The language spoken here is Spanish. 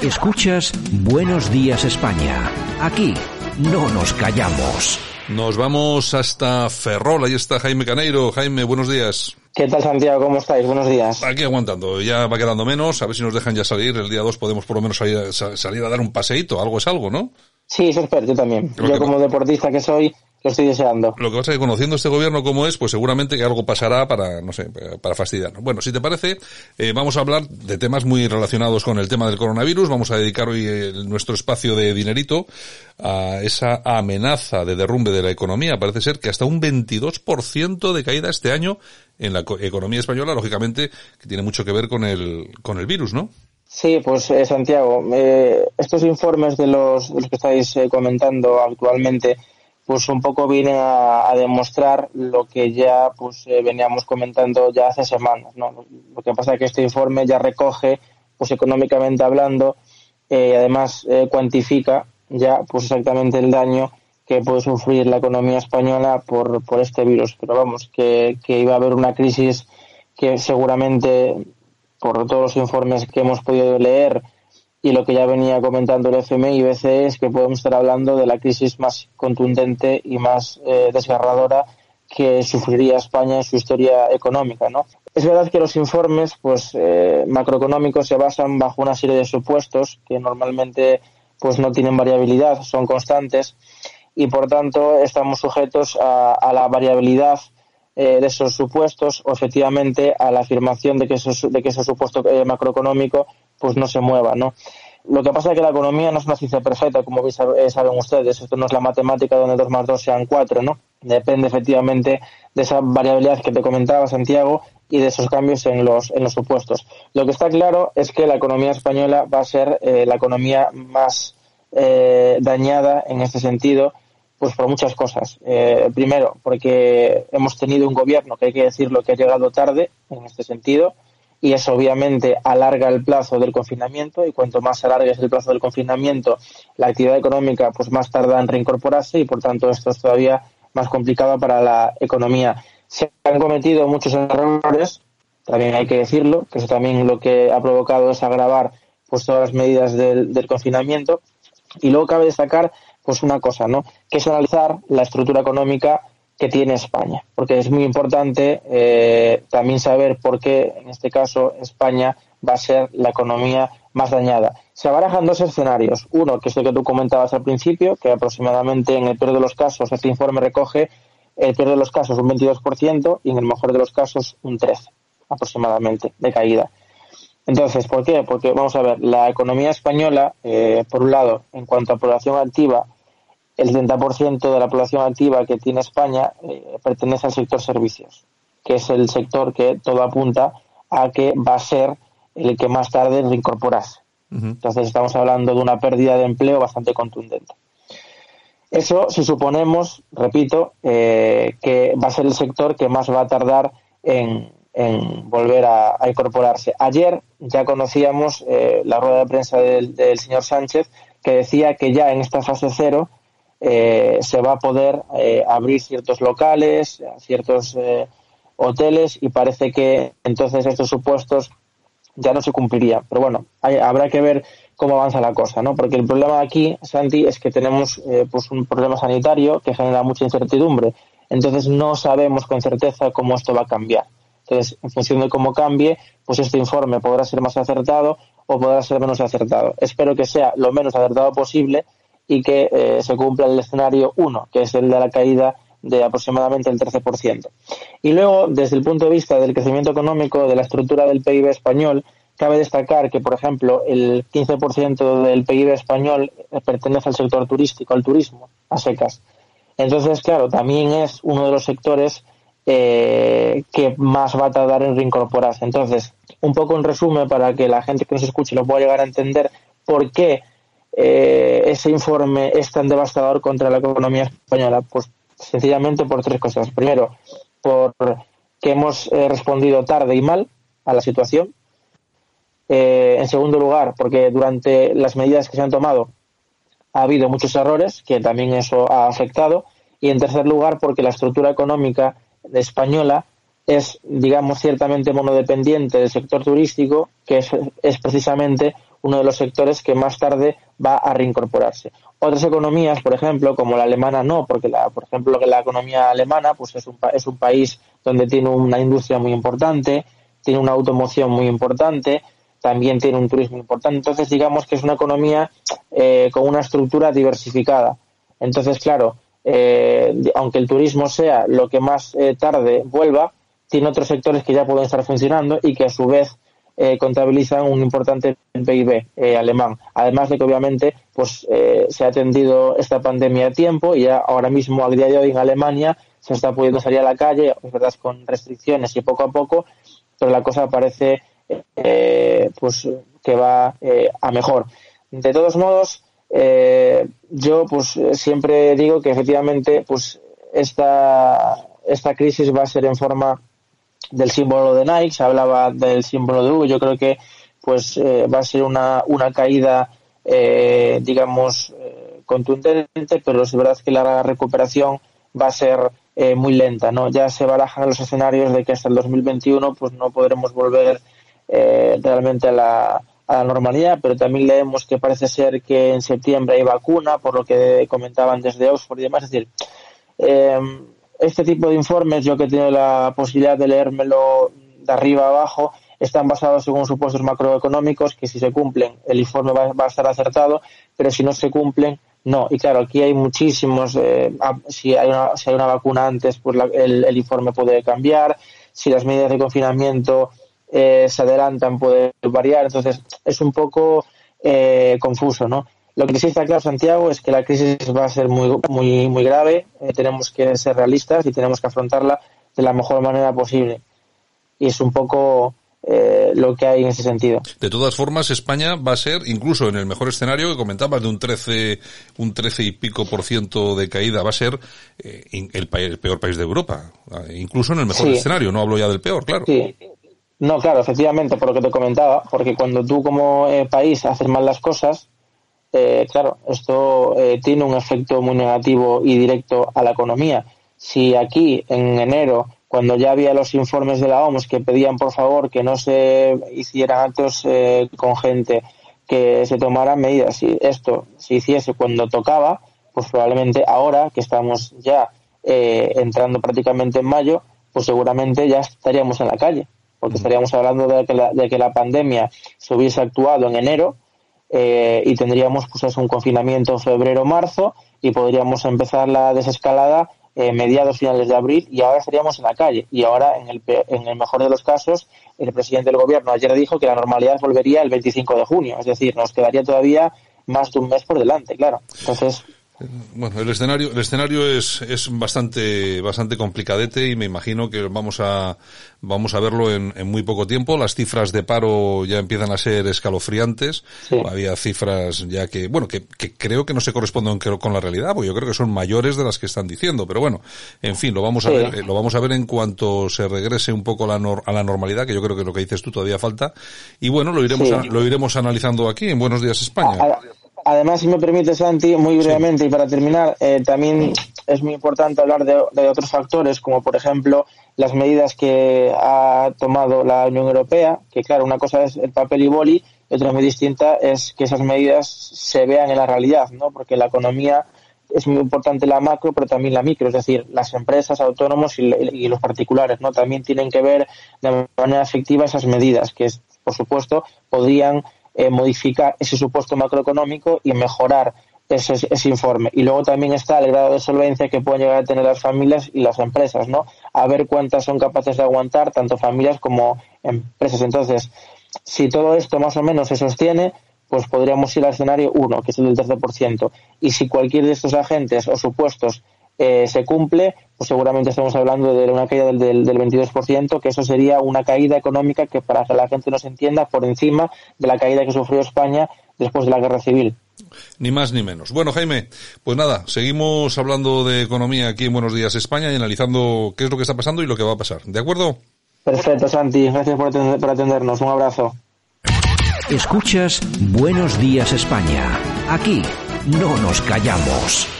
Escuchas Buenos Días España. Aquí no nos callamos. Nos vamos hasta Ferrol, ahí está Jaime Caneiro. Jaime, buenos días. ¿Qué tal Santiago? ¿Cómo estáis? Buenos días. Aquí aguantando, ya va quedando menos, a ver si nos dejan ya salir. El día 2 podemos por lo menos salir, salir a dar un paseíto, algo es algo, ¿no? Sí, eso espero, yo también. yo como deportista que soy, lo estoy deseando. Lo que pasa es que conociendo este gobierno como es, pues seguramente que algo pasará para, no sé, para fastidiarnos. Bueno, si te parece, eh, vamos a hablar de temas muy relacionados con el tema del coronavirus. Vamos a dedicar hoy eh, nuestro espacio de dinerito a esa amenaza de derrumbe de la economía. Parece ser que hasta un 22% de caída este año en la economía española, lógicamente, que tiene mucho que ver con el, con el virus, ¿no? Sí, pues eh, Santiago, eh, estos informes de los, de los que estáis comentando actualmente, pues un poco vienen a, demostrar lo que ya pues veníamos comentando ya hace semanas, ¿no? Lo que pasa es que este informe ya recoge, pues económicamente hablando, y además cuantifica ya pues exactamente el daño que puede sufrir la economía española por, por este virus. Pero vamos, que, que iba a haber una crisis que seguramente por todos los informes que hemos podido leer y lo que ya venía comentando el FMI y BCE es que podemos estar hablando de la crisis más contundente y más eh, desgarradora que sufriría España en su historia económica, ¿no? Es verdad que los informes, pues, eh, macroeconómicos se basan bajo una serie de supuestos que normalmente, pues, no tienen variabilidad, son constantes y, por tanto, estamos sujetos a la variabilidad eh, de esos supuestos o efectivamente a la afirmación de que, de que ese supuesto macroeconómico pues no se mueva, ¿no? Lo que pasa es que la economía no es una ciencia perfecta, como eh, saben ustedes. Esto no es la matemática donde 2 más 2 sean 4, ¿no? Depende efectivamente de esa variabilidad que te comentaba, Santiago, y de esos cambios en los, en los supuestos. Lo que está claro es que la economía española va a ser la economía más dañada en este sentido pues por muchas cosas. Eh, primero, porque hemos tenido un gobierno que hay que decirlo que ha llegado tarde en este sentido y eso obviamente alarga el plazo del confinamiento y cuanto más alargues el plazo del confinamiento, la actividad económica pues más tarda en reincorporarse y por tanto esto es todavía más complicado para la economía. Se han cometido muchos errores, también hay que decirlo, que eso también lo que ha provocado es agravar pues todas las medidas del, del confinamiento y luego cabe destacar pues una cosa, ¿no? Que es analizar la estructura económica que tiene España, porque es muy importante eh, también saber por qué, en este caso, España va a ser la economía más dañada. Se barajan dos escenarios. Uno, que es el que tú comentabas al principio, que aproximadamente en el peor de los casos, este informe recoge el peor de los casos un 22% y en el mejor de los casos un 13% aproximadamente de caída. Entonces, ¿por qué? Porque, vamos a ver, la economía española, eh, por un lado, en cuanto a población activa, el 70% de la población activa que tiene España eh, pertenece al sector servicios, que es el sector que todo apunta a que va a ser el que más tarde reincorporase. Entonces estamos hablando de una pérdida de empleo bastante contundente. Eso si suponemos, repito, eh, que va a ser el sector que más va a tardar en, volver a, incorporarse. Ayer ya conocíamos eh, la rueda de prensa del, del, señor Sánchez que decía que ya en esta fase cero eh, se va a poder eh, abrir ciertos locales, ciertos eh, hoteles y parece que entonces estos supuestos ya no se cumplirían. Pero bueno, habrá que ver cómo avanza la cosa, ¿no? Porque el problema aquí, Santi, es que tenemos pues un problema sanitario que genera mucha incertidumbre. Entonces no sabemos con certeza cómo esto va a cambiar. Entonces, en función de cómo cambie, pues este informe podrá ser más acertado o podrá ser menos acertado. Espero que sea lo menos acertado posible y que eh, se cumpla el escenario 1, que es el de la caída de aproximadamente el 13%. Y luego, desde el punto de vista del crecimiento económico, de la estructura del PIB español, cabe destacar que, por ejemplo, el 15% del PIB español pertenece al sector turístico, al turismo, a secas. Entonces, claro, también es uno de los sectores eh, que más va a tardar en reincorporarse. Entonces, un poco en resumen, para que la gente que nos escuche lo pueda llegar a entender por qué eh, ese informe es tan devastador contra la economía española? Pues sencillamente por tres cosas. Primero, por que hemos eh, respondido tarde y mal a la situación. Eh, en segundo lugar, porque durante las medidas que se han tomado ha habido muchos errores, que también eso ha afectado. Y en tercer lugar, porque la estructura económica española es, digamos, ciertamente monodependiente del sector turístico, que es, es precisamente uno de los sectores que más tarde va a reincorporarse. Otras economías, por ejemplo, como la alemana, no, porque, la, por ejemplo, la economía alemana pues es un, es un país donde tiene una industria muy importante, tiene una automoción muy importante, también tiene un turismo importante. Entonces, digamos que es una economía eh, con una estructura diversificada. Entonces, claro, eh, aunque el turismo sea lo que más eh, tarde vuelva, tiene otros sectores que ya pueden estar funcionando y que a su vez contabilizan un importante PIB alemán. Además de que obviamente pues se ha atendido esta pandemia a tiempo y ya ahora mismo a día de hoy en Alemania se está pudiendo salir a la calle, verdad, con restricciones y poco a poco, pero la cosa parece eh, pues que va eh, a mejor. De todos modos, eh, yo pues siempre digo que efectivamente pues esta, esta crisis va a ser en forma del símbolo de Nike, se hablaba del símbolo de Hugo, yo creo que pues va a ser una, una caída digamos contundente, pero es verdad que la recuperación va a ser muy lenta, ¿no? Ya se barajan los escenarios de que hasta el 2021 pues no podremos volver eh, realmente a la, a la normalidad, pero también leemos que parece ser que en septiembre hay vacuna, por lo que comentaban desde Oxford y demás. Es decir, eh, este tipo de informes, yo que he tenido la posibilidad de leérmelo de arriba a abajo, están basados según supuestos macroeconómicos que si se cumplen el informe va, a estar acertado, pero si no se cumplen, no. Y claro, aquí hay muchísimos, eh, si, hay una, si hay una vacuna antes, pues el, el informe puede cambiar, si las medidas de confinamiento eh, se adelantan, puede variar, entonces es un poco eh, confuso, ¿no? Lo que sí está claro, Santiago, es que la crisis va a ser muy, muy, muy grave, eh, tenemos que ser realistas y tenemos que afrontarla de la mejor manera posible. Y es un poco lo que hay en ese sentido. De todas formas, España va a ser, incluso en el mejor escenario que comentabas de un 13, un 13 y pico por ciento de caída, va a ser el, el, peor país de Europa. Incluso en el mejor escenario, no hablo ya del peor, claro. Sí, no, claro, efectivamente, por lo que te comentaba, porque cuando tú como eh, país haces mal las cosas, eh, claro, esto eh, tiene un efecto muy negativo y directo a la economía. Si aquí en enero, cuando ya había los informes de la OMS que pedían por favor que no se hicieran actos con gente, que se tomaran medidas, si esto se hiciese cuando tocaba, pues probablemente ahora que estamos ya entrando prácticamente en mayo, pues seguramente ya estaríamos en la calle porque estaríamos hablando de que la, de que la pandemia se hubiese actuado en enero eh, y tendríamos pues un confinamiento en febrero marzo y podríamos empezar la desescalada eh, mediados finales de abril y ahora estaríamos en la calle. Y ahora en el, en el mejor de los casos el presidente del gobierno ayer dijo que la normalidad volvería el 25 de junio es decir nos quedaría todavía más de un mes por delante claro. Entonces bueno, el escenario, el escenario es, es bastante, bastante complicadete y me imagino que vamos a, vamos a verlo en, en muy poco tiempo. Las cifras de paro ya empiezan a ser escalofriantes. Había cifras ya que, bueno, que, que creo que no se corresponden con la realidad, porque yo creo que son mayores de las que están diciendo. Pero bueno, en fin, lo vamos a ver, lo vamos a ver en cuanto se regrese un poco a la, a la normalidad, que yo creo que lo que dices tú todavía falta. Y bueno, lo iremos, lo iremos analizando aquí en Buenos Días España. Además, si me permite, Santi, muy brevemente y para terminar, eh, también es muy importante hablar de, otros factores, como por ejemplo las medidas que ha tomado la Unión Europea, que claro, una cosa es el papel y boli, y otra muy distinta es que esas medidas se vean en la realidad, ¿no? Porque la economía es muy importante la macro, pero también la micro, es decir, las empresas, autónomos y, y los particulares, ¿no? También tienen que ver de manera efectiva esas medidas, que por supuesto podrían eh, modificar ese supuesto macroeconómico y mejorar ese, ese, informe. Y luego también está el grado de solvencia que pueden llegar a tener las familias y las empresas, ¿no? A ver cuántas son capaces de aguantar, tanto familias como empresas. Entonces, si todo esto más o menos se sostiene, pues podríamos ir al escenario 1, que es el del 13%. Y si cualquier de estos agentes o supuestos eh, se cumple, pues seguramente estamos hablando de una caída del, del, del 22%, que eso sería una caída económica que para que la gente nos entienda por encima de la caída que sufrió España después de la guerra civil. Ni más ni menos. Bueno, Jaime, pues nada, seguimos hablando de economía aquí en Buenos Días España y analizando qué es lo que está pasando y lo que va a pasar. ¿De acuerdo? Perfecto, Santi. Gracias por, atender, por atendernos. Un abrazo. Escuchas Buenos Días España. Aquí no nos callamos.